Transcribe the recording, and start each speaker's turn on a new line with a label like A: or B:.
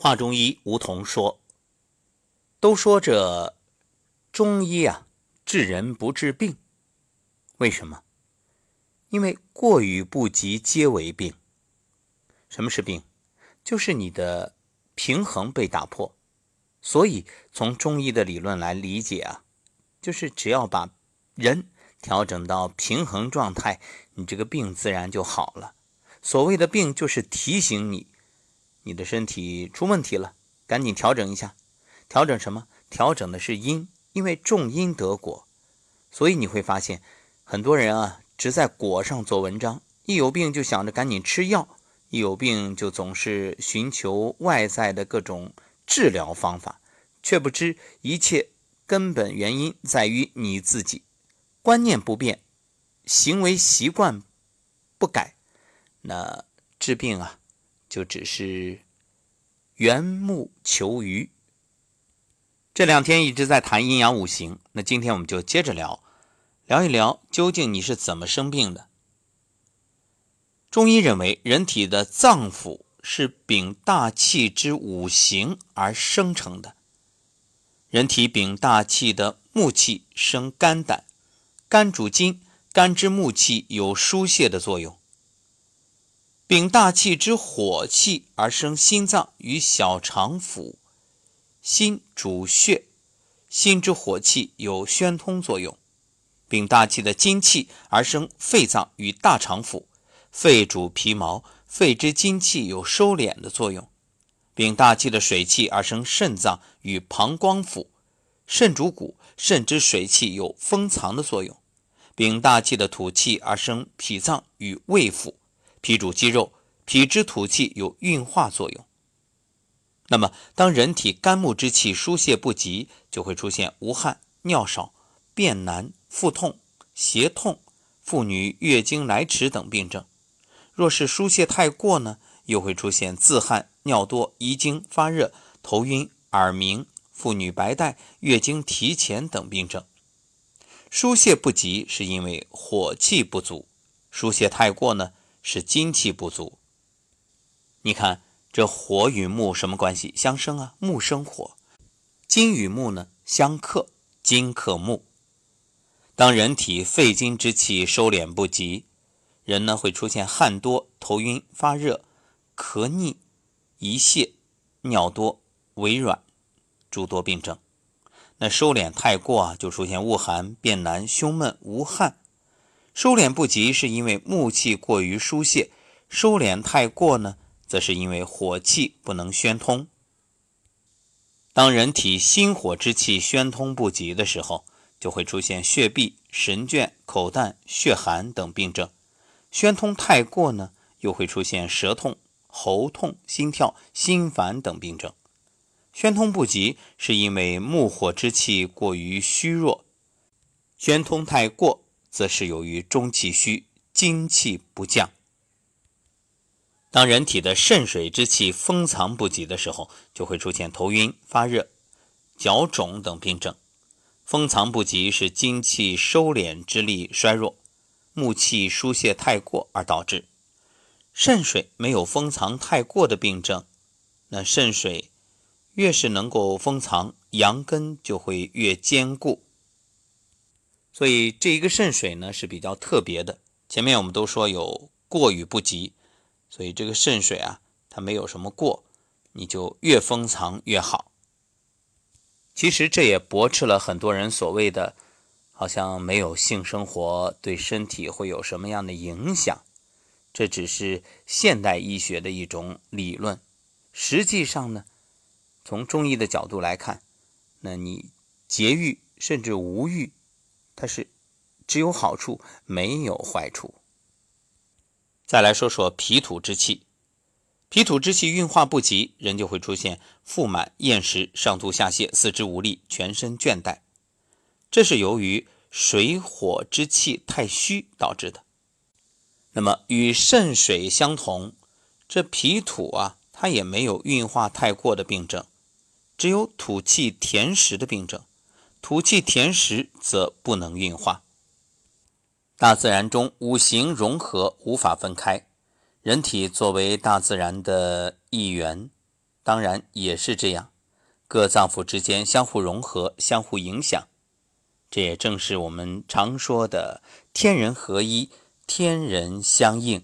A: 华中医吴桐说：“都说这中医啊，治人不治病，为什么？因为过与不及皆为病。什么是病？就是你的平衡被打破。所以从中医的理论来理解啊，就是只要把人调整到平衡状态，你这个病自然就好了。所谓的病，就是提醒你。”你的身体出问题了，赶紧调整一下。调整什么？调整的是因，因为种因得果，所以你会发现，很多人啊，只在果上做文章，一有病就想着赶紧吃药，一有病就总是寻求外在的各种治疗方法，却不知一切根本原因在于你自己，观念不变，行为习惯不改，那治病啊。就只是缘木求鱼。这两天一直在谈阴阳五行，那今天我们就接着聊，聊一聊究竟你是怎么生病的。中医认为，人体的脏腑是禀大气之五行而生成的。人体禀大气的木气生肝胆，肝主筋，肝之木气有疏泄的作用。禀大气之火气而生心脏与小肠腑，心主血，心之火气有宣通作用；禀大气的精气而生肺脏与大肠腑，肺主皮毛，肺之精气有收敛的作用；禀大气的水气而生肾脏与膀胱腑，肾主骨，肾之水气有封藏的作用；禀大气的土气而生脾脏与胃腑。脾主肌肉，脾之土气有运化作用。那么，当人体肝木之气疏泄不及，就会出现无汗、尿少、便难、腹痛、胁痛、妇女月经来迟等病症。若是疏泄太过呢，又会出现自汗、尿多、遗精、发热、头晕、耳鸣、妇女白带、月经提前等病症。疏泄不及是因为火气不足，疏泄太过呢？是精气不足。你看这火与木什么关系？相生啊，木生火。金与木呢相克，金克木。当人体肺经之气收敛不及，人呢会出现汗多、头晕、发热、咳逆、遗泄、尿多、微软诸多病症。那收敛太过啊，就出现恶寒、便难、胸闷、无汗。收敛不及，是因为木气过于疏泄；收敛太过呢，则是因为火气不能宣通。当人体心火之气宣通不及的时候，就会出现血闭、神倦、口淡、血寒等病症；宣通太过呢，又会出现舌痛、喉痛、心跳、心烦等病症。宣通不及，是因为木火之气过于虚弱；宣通太过。则是由于中气虚，精气不降。当人体的肾水之气封藏不及的时候，就会出现头晕、发热、脚肿等病症。封藏不及是精气收敛之力衰弱，木气疏泄太过而导致。肾水没有封藏太过的病症，那肾水越是能够封藏，阳根就会越坚固。所以这一个肾水呢是比较特别的。前面我们都说有过与不及，所以这个肾水啊，它没有什么过，你就越封藏越好。其实这也驳斥了很多人所谓的，好像没有性生活对身体会有什么样的影响。这只是现代医学的一种理论。实际上呢，从中医的角度来看，那你节欲甚至无欲。它是只有好处没有坏处。再来说说脾土之气，脾土之气运化不及，人就会出现腹满、厌食、上吐下泻、四肢无力、全身倦怠。这是由于水火之气太虚导致的。那么与肾水相同，这脾土啊，它也没有运化太过的病症，只有土气填实的病症。土气填实，则不能运化。大自然中五行融合，无法分开。人体作为大自然的一员，当然也是这样，各脏腑之间相互融合、相互影响。这也正是我们常说的“天人合一”“天人相应”。